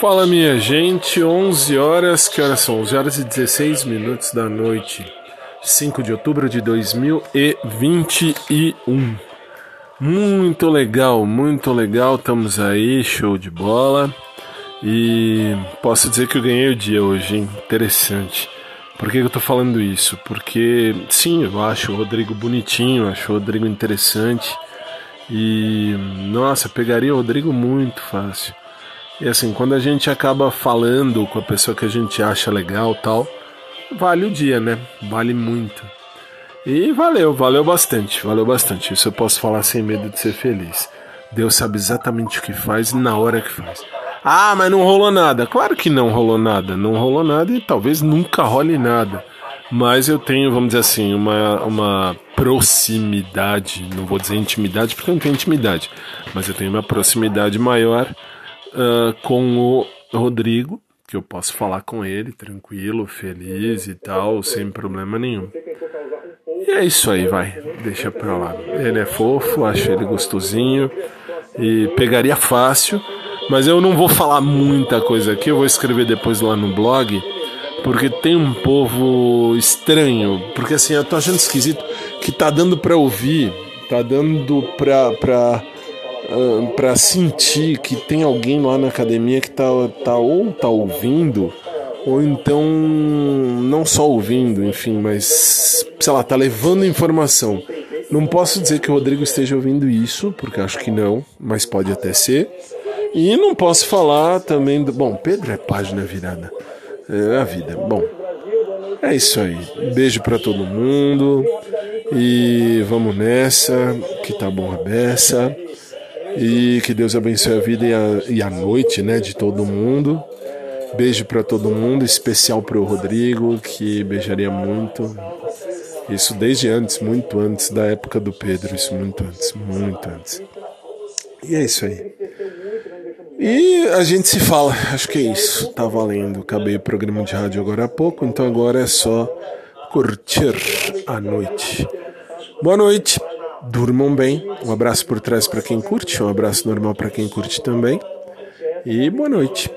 Fala minha gente, 11 horas, que horas são? 11 horas e 16 minutos da noite, 5 de outubro de 2021. Muito legal, muito legal, estamos aí, show de bola. E posso dizer que eu ganhei o dia hoje, hein? interessante. Por que eu tô falando isso? Porque sim, eu acho o Rodrigo bonitinho, acho o Rodrigo interessante. E nossa, pegaria o Rodrigo muito fácil. E assim, quando a gente acaba falando com a pessoa que a gente acha legal tal, vale o dia, né? Vale muito. E valeu, valeu bastante, valeu bastante. Isso eu posso falar sem medo de ser feliz. Deus sabe exatamente o que faz na hora que faz. Ah, mas não rolou nada. Claro que não rolou nada. Não rolou nada e talvez nunca role nada. Mas eu tenho, vamos dizer assim, uma, uma proximidade, não vou dizer intimidade porque eu não tenho intimidade, mas eu tenho uma proximidade maior uh, com o Rodrigo, que eu posso falar com ele tranquilo, feliz e tal, sem problema nenhum. E é isso aí, vai, deixa pra lá. Ele é fofo, acho ele gostosinho e pegaria fácil, mas eu não vou falar muita coisa aqui, eu vou escrever depois lá no blog, porque tem um povo estranho, porque assim, eu tô achando esquisito que tá dando pra ouvir, tá dando pra. pra para sentir que tem alguém lá na academia que tá, tá ou tá ouvindo ou então não só ouvindo, enfim, mas sei lá, tá levando informação. Não posso dizer que o Rodrigo esteja ouvindo isso, porque acho que não, mas pode até ser. E não posso falar também do. Bom, Pedro é página virada. É a vida. Bom, é isso aí. Beijo para todo mundo. E vamos nessa, que tá bom a beça. E que Deus abençoe a vida e a, e a noite né, de todo mundo. Beijo para todo mundo, especial para o Rodrigo, que beijaria muito. Isso desde antes, muito antes da época do Pedro, isso muito antes, muito antes. E é isso aí. E a gente se fala, acho que é isso, tá valendo. Acabei o programa de rádio agora há pouco, então agora é só curtir a noite. Boa noite durmam bem. Um abraço por trás para quem curte, um abraço normal para quem curte também. E boa noite.